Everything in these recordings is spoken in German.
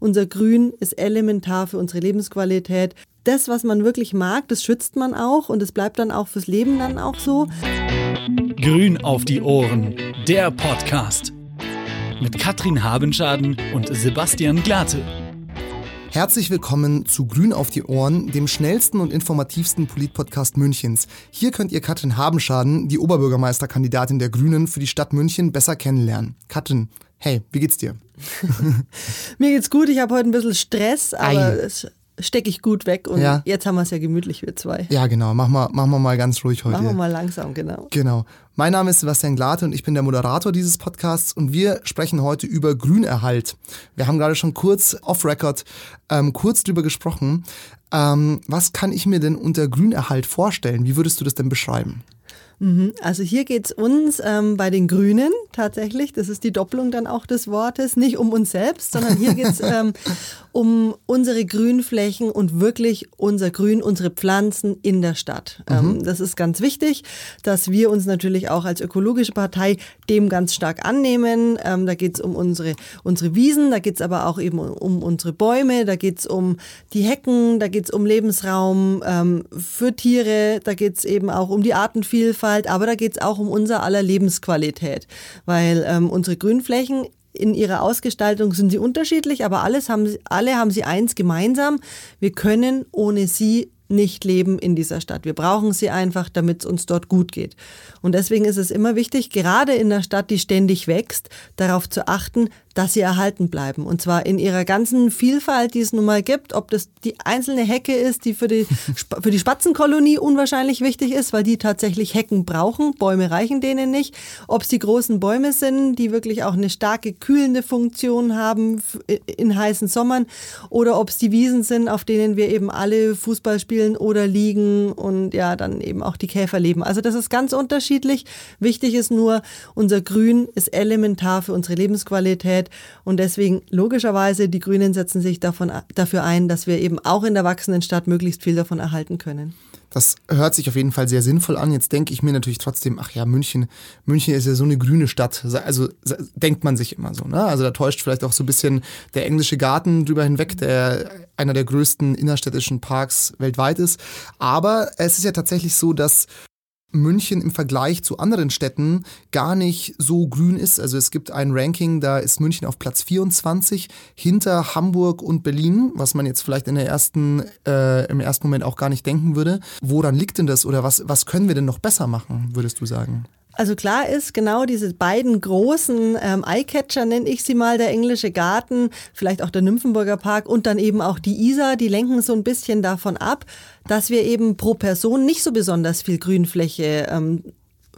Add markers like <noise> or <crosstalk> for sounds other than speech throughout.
Unser Grün ist elementar für unsere Lebensqualität. Das, was man wirklich mag, das schützt man auch und es bleibt dann auch fürs Leben dann auch so. Grün auf die Ohren, der Podcast. Mit Katrin Habenschaden und Sebastian Glate. Herzlich willkommen zu Grün auf die Ohren, dem schnellsten und informativsten Politpodcast Münchens. Hier könnt ihr Katrin Habenschaden, die Oberbürgermeisterkandidatin der Grünen für die Stadt München, besser kennenlernen. Katrin, hey, wie geht's dir? <laughs> Mir geht's gut, ich habe heute ein bisschen Stress, aber es stecke ich gut weg und Ja. jetzt haben wir es ja gemütlich, wir zwei. Ja, genau. Machen wir, machen wir mal ganz ruhig heute. Machen wir mal langsam, genau. Genau. Mein Name ist Sebastian Glate und ich bin der Moderator dieses Podcasts und wir sprechen heute über Grünerhalt. Wir haben gerade schon kurz off-Record ähm, kurz drüber gesprochen. Ähm, was kann ich mir denn unter Grünerhalt vorstellen? Wie würdest du das denn beschreiben? Also hier geht's uns ähm, bei den Grünen tatsächlich, das ist die Doppelung dann auch des Wortes, nicht um uns selbst, sondern hier geht's <laughs> ähm, um unsere Grünflächen und wirklich unser Grün, unsere Pflanzen in der Stadt. Ähm, das ist ganz wichtig, dass wir uns natürlich auch als ökologische Partei dem ganz stark annehmen. Ähm, da geht's um unsere, unsere Wiesen, da geht's aber auch eben um unsere Bäume, da geht's um die Hecken, da geht's um Lebensraum ähm, für Tiere, da geht's eben auch um die Artenvielfalt, aber da geht's auch um unser aller Lebensqualität, weil ähm, unsere Grünflächen in ihrer Ausgestaltung sind sie unterschiedlich, aber alles haben alle haben sie eins gemeinsam. Wir können ohne sie nicht leben in dieser Stadt. Wir brauchen sie einfach, damit es uns dort gut geht. Und deswegen ist es immer wichtig, gerade in einer Stadt, die ständig wächst, darauf zu achten, dass sie erhalten bleiben. Und zwar in ihrer ganzen Vielfalt, die es nun mal gibt, ob das die einzelne Hecke ist, die für die, <laughs> für die Spatzenkolonie unwahrscheinlich wichtig ist, weil die tatsächlich Hecken brauchen. Bäume reichen denen nicht. Ob es die großen Bäume sind, die wirklich auch eine starke kühlende Funktion haben in heißen Sommern, oder ob es die Wiesen sind, auf denen wir eben alle Fußball spielen oder liegen und ja, dann eben auch die Käfer leben. Also das ist ganz unterschiedlich. Wichtig ist nur, unser Grün ist elementar für unsere Lebensqualität und deswegen logischerweise, die Grünen setzen sich davon, dafür ein, dass wir eben auch in der wachsenden Stadt möglichst viel davon erhalten können. Das hört sich auf jeden Fall sehr sinnvoll an. Jetzt denke ich mir natürlich trotzdem, ach ja, München, München ist ja so eine grüne Stadt. Also denkt man sich immer so. Ne? Also da täuscht vielleicht auch so ein bisschen der englische Garten drüber hinweg, der einer der größten innerstädtischen Parks weltweit ist. Aber es ist ja tatsächlich so, dass München im Vergleich zu anderen Städten gar nicht so grün ist. Also es gibt ein Ranking, da ist München auf Platz 24 hinter Hamburg und Berlin, was man jetzt vielleicht in der ersten, äh, im ersten Moment auch gar nicht denken würde. Woran liegt denn das oder was, was können wir denn noch besser machen, würdest du sagen? Also klar ist, genau diese beiden großen ähm, Eyecatcher, nenne ich sie mal, der englische Garten, vielleicht auch der Nymphenburger Park und dann eben auch die Isar, die lenken so ein bisschen davon ab, dass wir eben pro Person nicht so besonders viel Grünfläche ähm,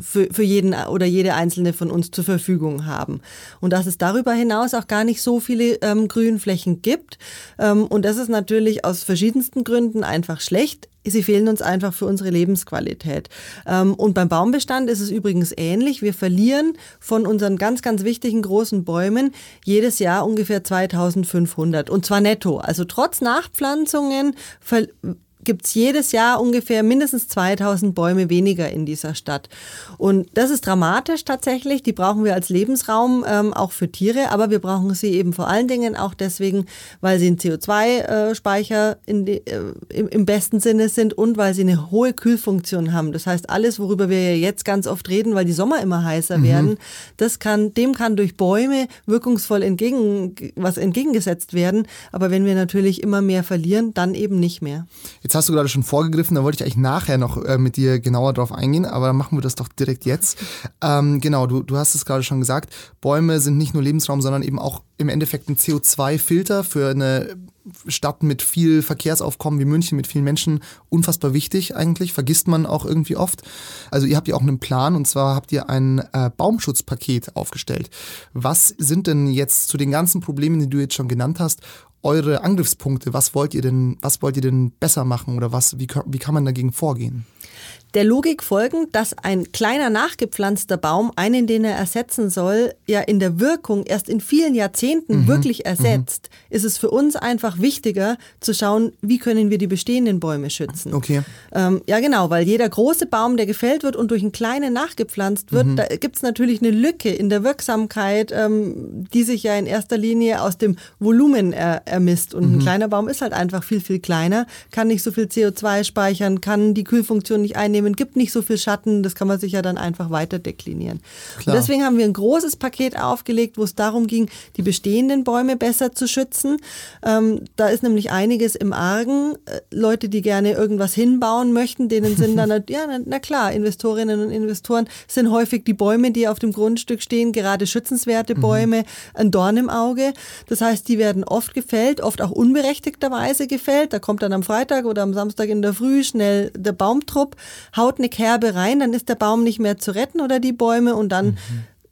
für, für jeden oder jede einzelne von uns zur Verfügung haben. Und dass es darüber hinaus auch gar nicht so viele ähm, Grünflächen gibt. Ähm, und das ist natürlich aus verschiedensten Gründen einfach schlecht. Sie fehlen uns einfach für unsere Lebensqualität. Ähm, und beim Baumbestand ist es übrigens ähnlich. Wir verlieren von unseren ganz, ganz wichtigen großen Bäumen jedes Jahr ungefähr 2500. Und zwar netto. Also trotz Nachpflanzungen gibt es jedes Jahr ungefähr mindestens 2000 Bäume weniger in dieser Stadt. Und das ist dramatisch tatsächlich. Die brauchen wir als Lebensraum ähm, auch für Tiere, aber wir brauchen sie eben vor allen Dingen auch deswegen, weil sie ein CO2-Speicher in die, äh, im, im besten Sinne sind und weil sie eine hohe Kühlfunktion haben. Das heißt, alles, worüber wir ja jetzt ganz oft reden, weil die Sommer immer heißer werden, das kann, dem kann durch Bäume wirkungsvoll entgegen, was entgegengesetzt werden. Aber wenn wir natürlich immer mehr verlieren, dann eben nicht mehr. Jetzt hast du gerade schon vorgegriffen, da wollte ich eigentlich nachher noch äh, mit dir genauer drauf eingehen, aber dann machen wir das doch direkt jetzt. <laughs> Ähm, genau, du, du hast es gerade schon gesagt, Bäume sind nicht nur Lebensraum, sondern eben auch im Endeffekt ein CO2-Filter für eine Stadt mit viel Verkehrsaufkommen wie München, mit vielen Menschen, unfassbar wichtig eigentlich, vergisst man auch irgendwie oft. Also ihr habt ja auch einen Plan und zwar habt ihr ein äh, Baumschutzpaket aufgestellt. Was sind denn jetzt zu den ganzen Problemen, die du jetzt schon genannt hast, eure Angriffspunkte? Was wollt ihr denn, was wollt ihr denn besser machen oder was, wie, wie kann man dagegen vorgehen? Der Logik folgend, dass ein kleiner nachgepflanzter Baum einen, den er ersetzen soll, ja in der Wirkung erst in vielen Jahrzehnten mhm. wirklich ersetzt, mhm. ist es für uns einfach wichtiger zu schauen, wie können wir die bestehenden Bäume schützen. Okay. Ähm, ja, genau, weil jeder große Baum, der gefällt wird und durch einen kleinen nachgepflanzt wird, mhm. da gibt es natürlich eine Lücke in der Wirksamkeit, ähm, die sich ja in erster Linie aus dem Volumen er, ermisst. Und ein mhm. kleiner Baum ist halt einfach viel, viel kleiner, kann nicht so viel CO2 speichern, kann die Kühlfunktion nicht einnehmen nehmen, gibt nicht so viel Schatten, das kann man sich ja dann einfach weiter deklinieren. Klar. Und deswegen haben wir ein großes Paket aufgelegt, wo es darum ging, die bestehenden Bäume besser zu schützen. Ähm, da ist nämlich einiges im Argen. Äh, Leute, die gerne irgendwas hinbauen möchten, denen sind dann, <laughs> ja, na, na klar, Investorinnen und Investoren sind häufig die Bäume, die auf dem Grundstück stehen, gerade schützenswerte mhm. Bäume, mhm. ein Dorn im Auge. Das heißt, die werden oft gefällt, oft auch unberechtigterweise gefällt. Da kommt dann am Freitag oder am Samstag in der Früh schnell der Baumtrupp, haut eine Kerbe rein, dann ist der Baum nicht mehr zu retten oder die Bäume und dann mhm.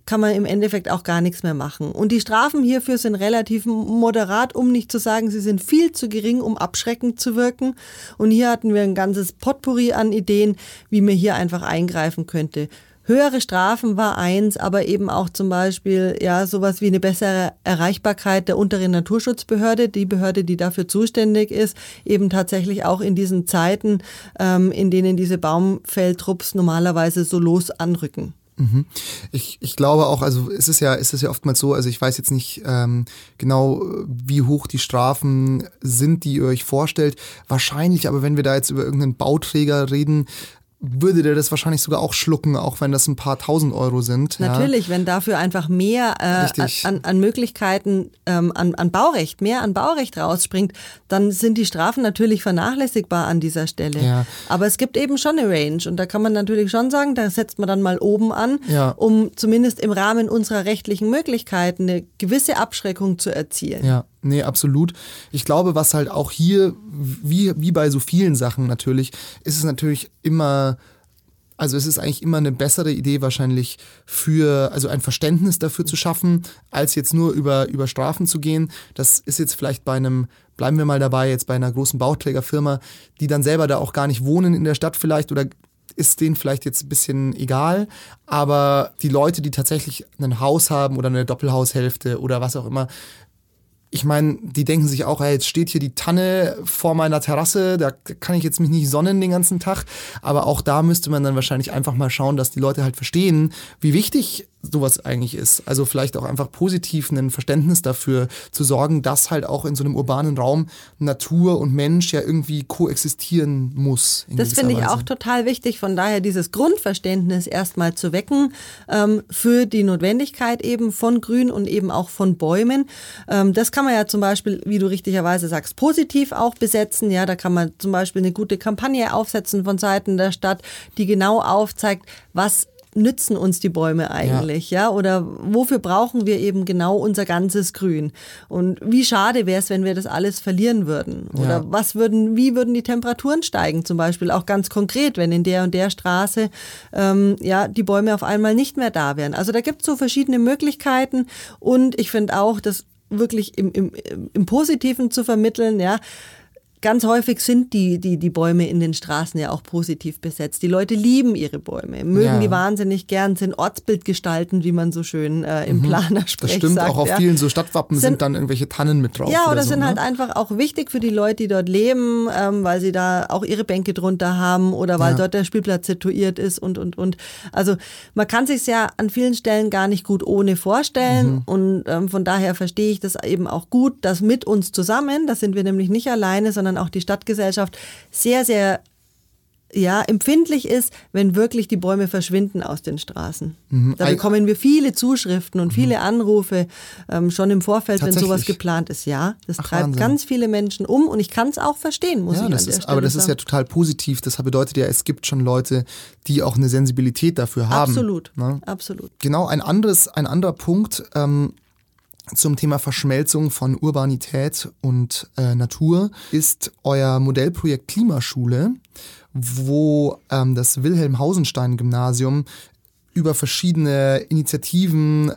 kann man im Endeffekt auch gar nichts mehr machen. Und die Strafen hierfür sind relativ moderat, um nicht zu sagen, sie sind viel zu gering, um abschreckend zu wirken. Und hier hatten wir ein ganzes Potpourri an Ideen, wie man hier einfach eingreifen könnte. Höhere Strafen war eins, aber eben auch zum Beispiel ja sowas wie eine bessere Erreichbarkeit der unteren Naturschutzbehörde, die Behörde, die dafür zuständig ist, eben tatsächlich auch in diesen Zeiten, ähm, in denen diese Baumfelltrupps normalerweise so los anrücken. Mhm. Ich, ich glaube auch, also es ist ja, es ist ja oftmals so, also ich weiß jetzt nicht ähm, genau, wie hoch die Strafen sind, die ihr euch vorstellt. Wahrscheinlich, aber wenn wir da jetzt über irgendeinen Bauträger reden, würde der das wahrscheinlich sogar auch schlucken, auch wenn das ein paar tausend Euro sind. Natürlich, ja. wenn dafür einfach mehr äh, an, an, Möglichkeiten, ähm, an, an Baurecht, mehr an Baurecht rausspringt, dann sind die Strafen natürlich vernachlässigbar an dieser Stelle. Ja. Aber es gibt eben schon eine Range und da kann man natürlich schon sagen, da setzt man dann mal oben an, ja. um zumindest im Rahmen unserer rechtlichen Möglichkeiten eine gewisse Abschreckung zu erzielen. Ja. Nee, absolut. Ich glaube, was halt auch hier, wie, wie bei so vielen Sachen natürlich, ist es natürlich immer, also es ist eigentlich immer eine bessere Idee wahrscheinlich für, also ein Verständnis dafür zu schaffen, als jetzt nur über, über Strafen zu gehen. Das ist jetzt vielleicht bei einem, bleiben wir mal dabei, jetzt bei einer großen Bauträgerfirma, die dann selber da auch gar nicht wohnen in der Stadt vielleicht oder ist denen vielleicht jetzt ein bisschen egal, aber die Leute, die tatsächlich ein Haus haben oder eine Doppelhaushälfte oder was auch immer, ich meine, die denken sich auch, hey, jetzt steht hier die Tanne vor meiner Terrasse, da kann ich jetzt mich nicht sonnen den ganzen Tag. Aber auch da müsste man dann wahrscheinlich einfach mal schauen, dass die Leute halt verstehen, wie wichtig sowas eigentlich ist. Also vielleicht auch einfach positiv ein Verständnis dafür zu sorgen, dass halt auch in so einem urbanen Raum Natur und Mensch ja irgendwie koexistieren muss. Das finde ich auch total wichtig. Von daher dieses Grundverständnis erstmal zu wecken ähm, für die Notwendigkeit eben von Grün und eben auch von Bäumen. Ähm, das kann man ja zum Beispiel, wie du richtigerweise sagst, positiv auch besetzen. Ja, da kann man zum Beispiel eine gute Kampagne aufsetzen von Seiten der Stadt, die genau aufzeigt, was nützen uns die Bäume eigentlich, ja. ja? Oder wofür brauchen wir eben genau unser ganzes Grün? Und wie schade wäre es, wenn wir das alles verlieren würden? Oder ja. was würden, wie würden die Temperaturen steigen? Zum Beispiel auch ganz konkret, wenn in der und der Straße ähm, ja die Bäume auf einmal nicht mehr da wären. Also da gibt es so verschiedene Möglichkeiten und ich finde auch, das wirklich im, im, im Positiven zu vermitteln, ja Ganz häufig sind die, die, die Bäume in den Straßen ja auch positiv besetzt. Die Leute lieben ihre Bäume, mögen ja. die wahnsinnig gern, sind Ortsbildgestalten, wie man so schön äh, im mhm. Planer spricht. Das stimmt, sagt, auch auf ja. vielen so Stadtwappen sind, sind, dann irgendwelche Tannen mit drauf. Ja, oder, oder so, sind ne? halt einfach auch wichtig für die Leute, die dort leben, ähm, weil sie da auch ihre Bänke drunter haben oder weil ja. dort der Spielplatz situiert ist und, und, und. Also man kann sich ja an vielen Stellen gar nicht gut ohne vorstellen mhm. und ähm, von daher verstehe ich das eben auch gut, dass mit uns zusammen, das sind wir nämlich nicht alleine, sondern sondern auch die Stadtgesellschaft sehr, sehr ja, empfindlich ist, wenn wirklich die Bäume verschwinden aus den Straßen. Mhm. Da bekommen wir viele Zuschriften und viele mhm. Anrufe ähm, schon im Vorfeld, wenn sowas geplant ist. Ja, das Ach, treibt Wahnsinn. ganz viele Menschen um und ich kann es auch verstehen, muss ja, ich das ist, Aber das sagen. ist ja total positiv. Das bedeutet ja, es gibt schon Leute, die auch eine Sensibilität dafür haben. Absolut, ne? absolut. Genau, ein anderes, ein anderer Punkt. Ähm, zum Thema Verschmelzung von Urbanität und äh, Natur ist euer Modellprojekt Klimaschule, wo ähm, das Wilhelm Hausenstein Gymnasium über verschiedene Initiativen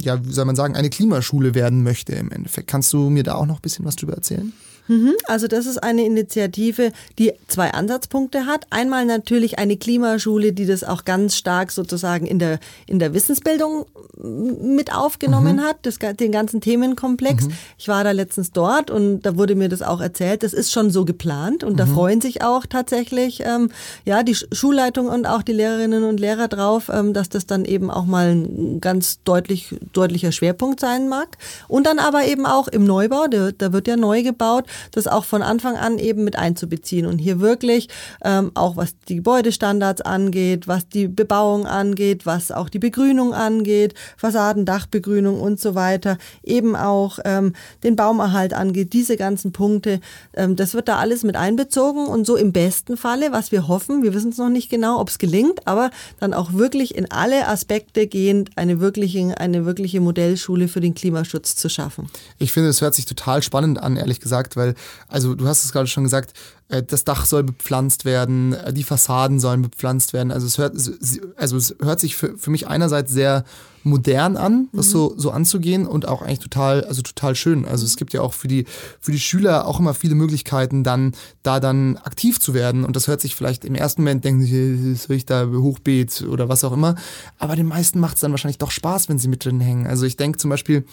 ja, wie soll man sagen, eine Klimaschule werden möchte im Endeffekt. Kannst du mir da auch noch ein bisschen was drüber erzählen? Mhm, also das ist eine Initiative, die zwei Ansatzpunkte hat. Einmal natürlich eine Klimaschule, die das auch ganz stark sozusagen in der, in der Wissensbildung mit aufgenommen mhm. hat, das, den ganzen Themenkomplex. Mhm. Ich war da letztens dort und da wurde mir das auch erzählt. Das ist schon so geplant und da mhm. freuen sich auch tatsächlich ähm, ja die Schulleitung und auch die Lehrerinnen und Lehrer drauf, ähm, dass das dann eben auch mal ein ganz deutlich deutlicher Schwerpunkt sein mag. Und dann aber eben auch im Neubau, da, da wird ja neu gebaut, das auch von Anfang an eben mit einzubeziehen und hier wirklich ähm, auch was die Gebäudestandards angeht, was die Bebauung angeht, was auch die Begrünung angeht, Fassaden, Dachbegrünung und so weiter, eben auch ähm, den Baumerhalt angeht, diese ganzen Punkte, ähm, das wird da alles mit einbezogen und so im besten Falle, was wir hoffen, wir wissen es noch nicht genau, ob es gelingt, aber dann auch wirklich in alle Aspekte gehend eine wirkliche, eine wirkliche Modellschule für den Klimaschutz zu schaffen. Ich finde, es hört sich total spannend an, ehrlich gesagt, weil weil, also du hast es gerade schon gesagt, das Dach soll bepflanzt werden, äh, die Fassaden sollen bepflanzt werden. Also es hört, also es hört sich für, für mich einerseits sehr modern an, das mhm. so, so anzugehen und auch eigentlich total, also total schön. Also es gibt ja auch für die, für die Schüler auch immer viele Möglichkeiten, dann da dann aktiv zu werden. Und das hört sich vielleicht im ersten Moment, denken sie, soll ich da Hochbeet oder was auch immer. Aber den meisten macht es dann wahrscheinlich doch Spaß, wenn sie mit drin hängen. Also ich denke zum Beispiel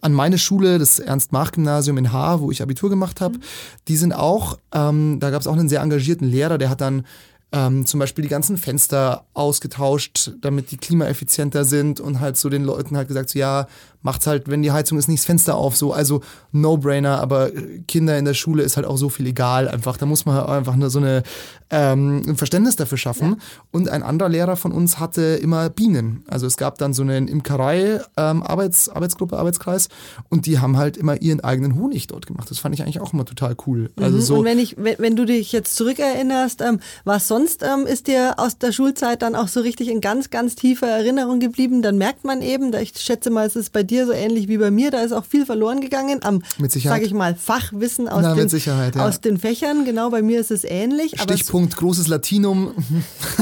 an meine Schule, das Ernst-Mach-Gymnasium in Haar, wo ich Abitur gemacht habe. Mhm. Die sind auch, ähm, da gab es auch einen sehr engagierten Lehrer, der hat dann ähm, zum Beispiel die ganzen Fenster ausgetauscht, damit die klimaeffizienter sind und halt so den Leuten halt gesagt, so, ja, macht's halt, wenn die Heizung ist, nicht das Fenster auf, so, also No-Brainer, aber Kinder in der Schule ist halt auch so viel egal, einfach, da muss man halt einfach nur so eine, ähm, ein Verständnis dafür schaffen. Ja. Und ein anderer Lehrer von uns hatte immer Bienen, also es gab dann so eine Imkerei, ähm, Arbeits, Arbeitsgruppe, Arbeitskreis und die haben halt immer ihren eigenen Honig dort gemacht, das fand ich eigentlich auch immer total cool. Also mhm. so und wenn ich, wenn, wenn du dich jetzt zurückerinnerst, ähm, was sonst ähm, ist dir aus der Schulzeit dann auch so richtig in ganz, ganz tiefer Erinnerung geblieben, dann merkt man eben, ich schätze mal, es ist bei dir so ähnlich wie bei mir. Da ist auch viel verloren gegangen am, sage ich mal, Fachwissen aus, Na, den, ja. aus den Fächern. Genau, bei mir ist es ähnlich. Stichpunkt großes Latinum.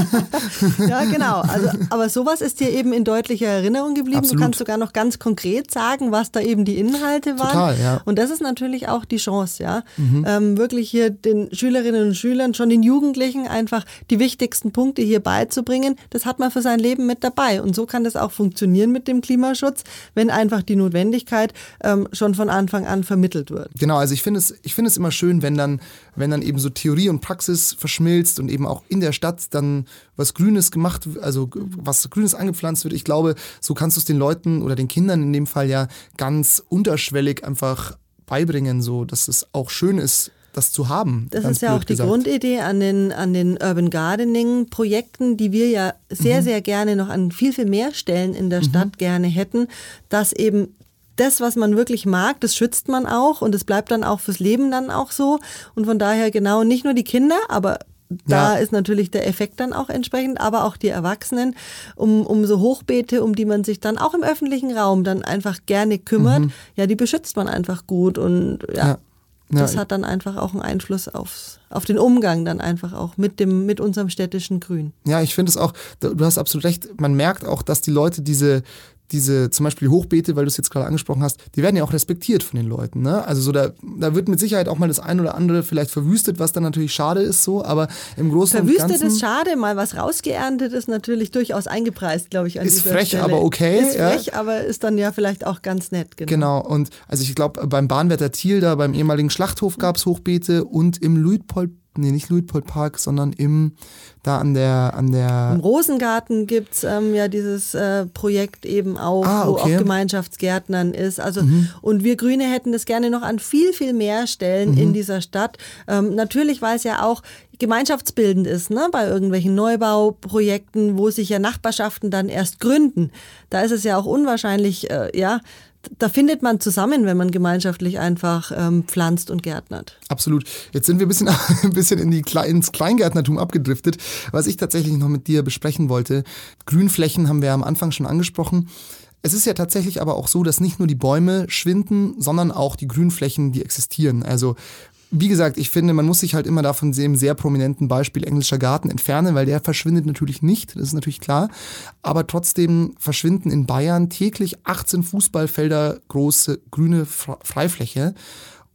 <laughs> ja, genau. Also, aber sowas ist dir eben in deutlicher Erinnerung geblieben. Absolut. Du kannst sogar noch ganz konkret sagen, was da eben die Inhalte waren. Total, ja. Und das ist natürlich auch die Chance, ja. Mhm. Ähm, wirklich hier den Schülerinnen und Schülern, schon den Jugendlichen einfach die wichtigsten Punkte hier beizubringen. Das hat man für sein Leben mit dabei. Und so kann das auch funktionieren mit dem Klimaschutz, wenn einfach die Notwendigkeit ähm, schon von Anfang an vermittelt wird. Genau, also ich finde es, ich es immer schön, wenn dann, wenn dann eben so Theorie und Praxis verschmilzt und eben auch in der Stadt dann was Grünes gemacht, also was Grünes angepflanzt wird. Ich glaube, so kannst du es den Leuten oder den Kindern in dem Fall ja ganz unterschwellig einfach beibringen, so dass es auch schön ist, das zu haben. Das ist ja auch die gesagt. Grundidee an den, an den Urban Gardening Projekten, die wir ja sehr, mhm. sehr gerne noch an viel, viel mehr Stellen in der mhm. Stadt gerne hätten, dass eben das, was man wirklich mag, das schützt man auch und es bleibt dann auch fürs Leben dann auch so. Und von daher genau nicht nur die Kinder, aber da ja. ist natürlich der Effekt dann auch entsprechend, aber auch die Erwachsenen, um, um so Hochbeete, um die man sich dann auch im öffentlichen Raum dann einfach gerne kümmert, mhm. ja, die beschützt man einfach gut und ja. ja. Das ja. hat dann einfach auch einen Einfluss aufs, auf den Umgang dann einfach auch mit dem, mit unserem städtischen Grün. Ja, ich finde es auch, du hast absolut recht, man merkt auch, dass die Leute diese, diese zum Beispiel Hochbeete, weil du es jetzt gerade angesprochen hast, die werden ja auch respektiert von den Leuten. Ne? Also so da, da wird mit Sicherheit auch mal das ein oder andere vielleicht verwüstet, was dann natürlich schade ist so, aber im Großen verwüstet und Ganzen... Verwüstet ist schade, mal was rausgeerntet ist natürlich durchaus eingepreist, glaube ich, an Ist frech, Stelle. aber okay. Ist frech, ja. aber ist dann ja vielleicht auch ganz nett. Genau, genau. und also ich glaube, beim Bahnwärter Thiel, da beim ehemaligen Schlachthof gab es Hochbeete und im Luitpold nee, nicht Luitpold Park, sondern im, da an der, an der. Im Rosengarten gibt's ähm, ja dieses äh, Projekt eben auch, ah, okay. wo auch Gemeinschaftsgärtnern ist. Also, mhm. und wir Grüne hätten das gerne noch an viel, viel mehr Stellen mhm. in dieser Stadt. Ähm, natürlich, weil es ja auch gemeinschaftsbildend ist, ne, bei irgendwelchen Neubauprojekten, wo sich ja Nachbarschaften dann erst gründen. Da ist es ja auch unwahrscheinlich, äh, ja, da findet man zusammen, wenn man gemeinschaftlich einfach ähm, pflanzt und gärtnert. Absolut. Jetzt sind wir ein bisschen, <laughs> ein bisschen in die, ins Kleingärtnertum abgedriftet, was ich tatsächlich noch mit dir besprechen wollte. Grünflächen haben wir am Anfang schon angesprochen. Es ist ja tatsächlich aber auch so, dass nicht nur die Bäume schwinden, sondern auch die Grünflächen, die existieren. Also wie gesagt, ich finde, man muss sich halt immer davon dem sehr prominenten Beispiel englischer Garten entfernen, weil der verschwindet natürlich nicht, das ist natürlich klar. Aber trotzdem verschwinden in Bayern täglich 18 Fußballfelder große grüne Freifläche.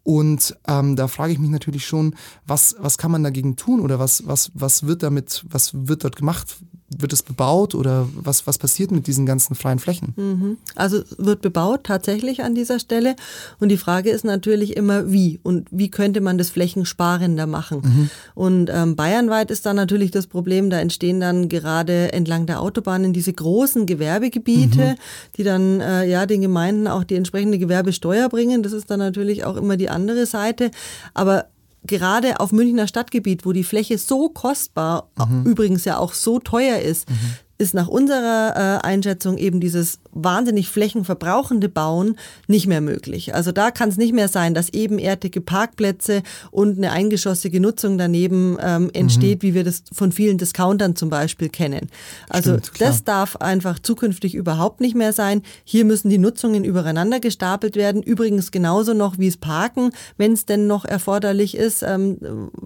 Und ähm, da frage ich mich natürlich schon, was, was kann man dagegen tun oder was, was, was wird damit, was wird dort gemacht? Wird es bebaut oder was, was passiert mit diesen ganzen freien Flächen? Mhm. Also wird bebaut tatsächlich an dieser Stelle. Und die Frage ist natürlich immer, wie und wie könnte man das flächensparender machen. Mhm. Und ähm, bayernweit ist da natürlich das Problem, da entstehen dann gerade entlang der Autobahnen diese großen Gewerbegebiete, mhm. die dann äh, ja den Gemeinden auch die entsprechende Gewerbesteuer bringen. Das ist dann natürlich auch immer die andere Seite. Aber gerade auf Münchner Stadtgebiet, wo die Fläche so kostbar, mhm. übrigens ja auch so teuer ist, mhm ist nach unserer äh, Einschätzung eben dieses wahnsinnig flächenverbrauchende Bauen nicht mehr möglich. Also da kann es nicht mehr sein, dass ebenerdige Parkplätze und eine eingeschossige Nutzung daneben ähm, entsteht, mhm. wie wir das von vielen Discountern zum Beispiel kennen. Also Stimmt, das darf einfach zukünftig überhaupt nicht mehr sein. Hier müssen die Nutzungen übereinander gestapelt werden. Übrigens genauso noch wie es Parken, wenn es denn noch erforderlich ist, ähm,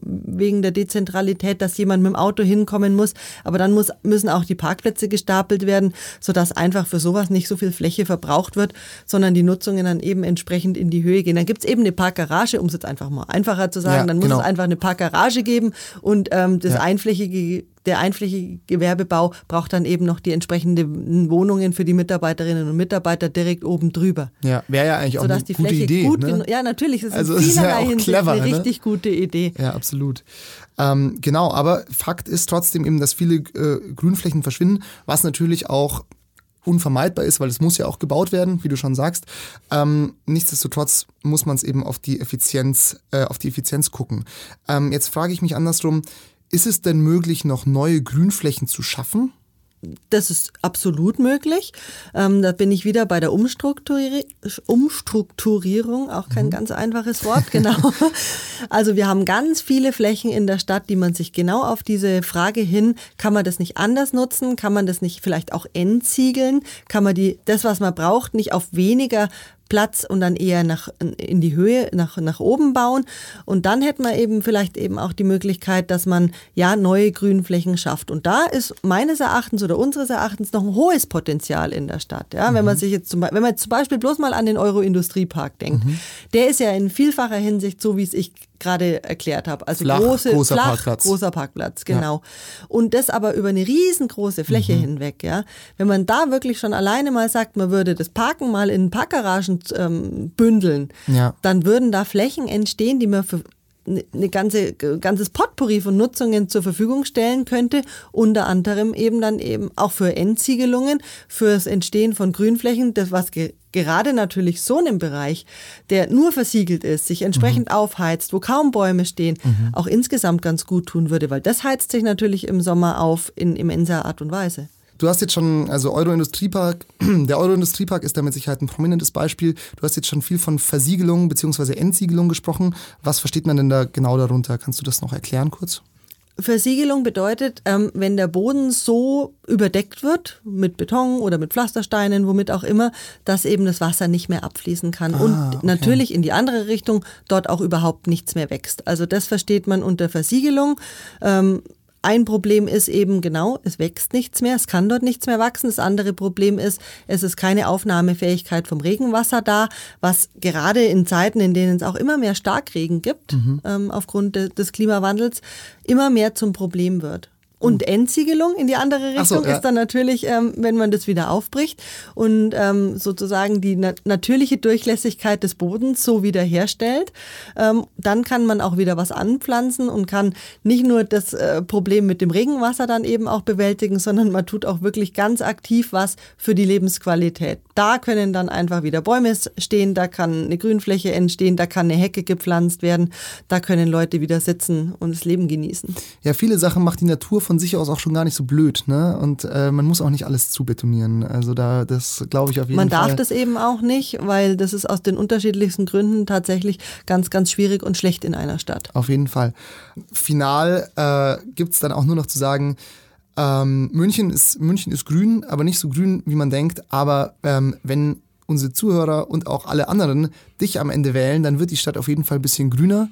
wegen der Dezentralität, dass jemand mit dem Auto hinkommen muss. Aber dann muss, müssen auch die Parkplätze Parkplätze gestapelt werden, sodass einfach für sowas nicht so viel Fläche verbraucht wird, sondern die Nutzungen dann eben entsprechend in die Höhe gehen. Dann gibt es eben eine Parkgarage, um es jetzt einfach mal einfacher zu sagen, ja, dann muss genau. es einfach eine Parkgarage geben und ähm, das ja. einflächige der einflächige Gewerbebau braucht dann eben noch die entsprechenden Wohnungen für die Mitarbeiterinnen und Mitarbeiter direkt oben drüber. Ja, wäre ja eigentlich auch eine gute Idee. ne? Ja, natürlich, das ist also in vielerlei ja clever, eine ne? richtig gute Idee. Ja, absolut. Ähm, genau, aber Fakt ist trotzdem eben, dass viele äh, Grünflächen verschwinden, was natürlich auch unvermeidbar ist, weil es muss ja auch gebaut werden, wie du schon sagst. Ähm, nichtsdestotrotz muss man es eben auf die Effizienz, äh, auf die Effizienz gucken. Ähm, jetzt frage ich mich andersrum, ist es denn möglich, noch neue Grünflächen zu schaffen? Das ist absolut möglich. Ähm, da bin ich wieder bei der Umstrukturi Umstrukturierung, auch kein mhm. ganz einfaches Wort, genau. <laughs> also wir haben ganz viele Flächen in der Stadt, die man sich genau auf diese Frage hin, kann man das nicht anders nutzen? Kann man das nicht vielleicht auch entziegeln? Kann man die, das, was man braucht, nicht auf weniger Platz und dann eher nach, in die Höhe, nach, nach oben bauen. Und dann hätte man eben vielleicht eben auch die Möglichkeit, dass man ja neue Grünflächen schafft. Und da ist meines Erachtens oder unseres Erachtens noch ein hohes Potenzial in der Stadt. Ja, mhm. wenn man sich jetzt zum, wenn man zum Beispiel bloß mal an den Euro-Industriepark denkt, mhm. der ist ja in vielfacher Hinsicht so, wie es ich gerade erklärt habe. Also flach, große, großer flach, Parkplatz. großer Parkplatz, genau. Ja. Und das aber über eine riesengroße Fläche mhm. hinweg, ja. Wenn man da wirklich schon alleine mal sagt, man würde das Parken mal in Parkgaragen ähm, bündeln, ja. dann würden da Flächen entstehen, die man für eine ganze ganzes Potpourri von Nutzungen zur Verfügung stellen könnte, unter anderem eben dann eben auch für Endsiegelungen, fürs Entstehen von Grünflächen, das was ge gerade natürlich so einem Bereich, der nur versiegelt ist, sich entsprechend mhm. aufheizt, wo kaum Bäume stehen, mhm. auch insgesamt ganz gut tun würde, weil das heizt sich natürlich im Sommer auf in immenser Art und Weise. Du hast jetzt schon, also Euro-Industriepark, <clears throat> der Euro-Industriepark ist da mit Sicherheit ein prominentes Beispiel. Du hast jetzt schon viel von Versiegelung bzw. Entsiegelung gesprochen. Was versteht man denn da genau darunter? Kannst du das noch erklären kurz? Versiegelung bedeutet, ähm, wenn der Boden so überdeckt wird mit Beton oder mit Pflastersteinen, womit auch immer, dass eben das Wasser nicht mehr abfließen kann ah, und okay. natürlich in die andere Richtung dort auch überhaupt nichts mehr wächst. Also das versteht man unter Versiegelung. Ein Problem ist eben genau, es wächst nichts mehr, es kann dort nichts mehr wachsen. Das andere Problem ist, es ist keine Aufnahmefähigkeit vom Regenwasser da, was gerade in Zeiten, in denen es auch immer mehr Starkregen gibt, mhm. ähm, aufgrund de des Klimawandels, immer mehr zum Problem wird. Und. Entsiegelung in die andere Richtung so, ja. ist dann natürlich, ähm, wenn man das wieder aufbricht und ähm, sozusagen die na natürliche Durchlässigkeit des Bodens so wiederherstellt, ähm, dann kann man auch wieder was anpflanzen und kann nicht nur das äh, Problem mit dem Regenwasser dann eben auch bewältigen, sondern man tut auch wirklich ganz aktiv was für die Lebensqualität. Da können dann einfach wieder Bäume stehen, da kann eine Grünfläche entstehen, da kann eine Hecke gepflanzt werden, da können Leute wieder sitzen und das Leben genießen. Ja, viele Sachen macht die Natur von sich aus auch schon gar nicht so blöd, ne? Und äh, man muss auch nicht alles zubetonieren. Also da, das glaube ich auf jeden man Fall. Man darf das eben auch nicht, weil das ist aus den unterschiedlichsten Gründen tatsächlich ganz, ganz schwierig und schlecht in einer Stadt. Auf jeden Fall. Final äh, gibt es dann auch nur noch zu sagen, ähm, München, ist, München ist grün, aber nicht so grün, wie man denkt. Aber ähm, wenn unsere Zuhörer und auch alle anderen dich am Ende wählen, dann wird die Stadt auf jeden Fall ein bisschen grüner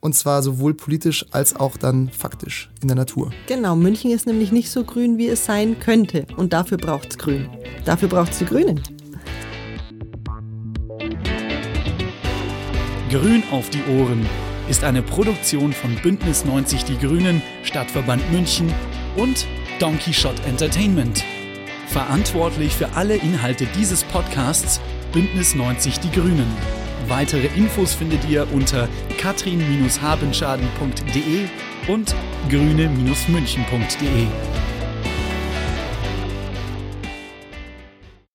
Und zwar sowohl politisch als auch dann faktisch in der Natur. Genau, München ist nämlich nicht so grün, wie es sein könnte. Und dafür braucht es Grün. Dafür braucht es die Grünen. Grün auf die Ohren ist eine Produktion von Bündnis 90 Die Grünen, Stadtverband München und Donkey Shot Entertainment. Verantwortlich für alle Inhalte dieses Podcasts Bündnis 90 Die Grünen. Weitere Infos findet ihr unter katrin-habenschaden.de und grüne-münchen.de.